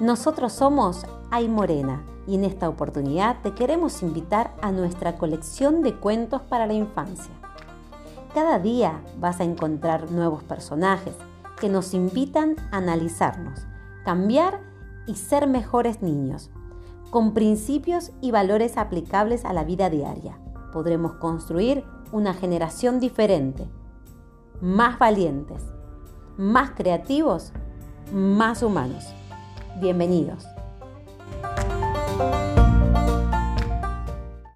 Nosotros somos Ay Morena y en esta oportunidad te queremos invitar a nuestra colección de cuentos para la infancia. Cada día vas a encontrar nuevos personajes que nos invitan a analizarnos, cambiar y ser mejores niños, con principios y valores aplicables a la vida diaria. Podremos construir una generación diferente, más valientes, más creativos, más humanos. Bienvenidos.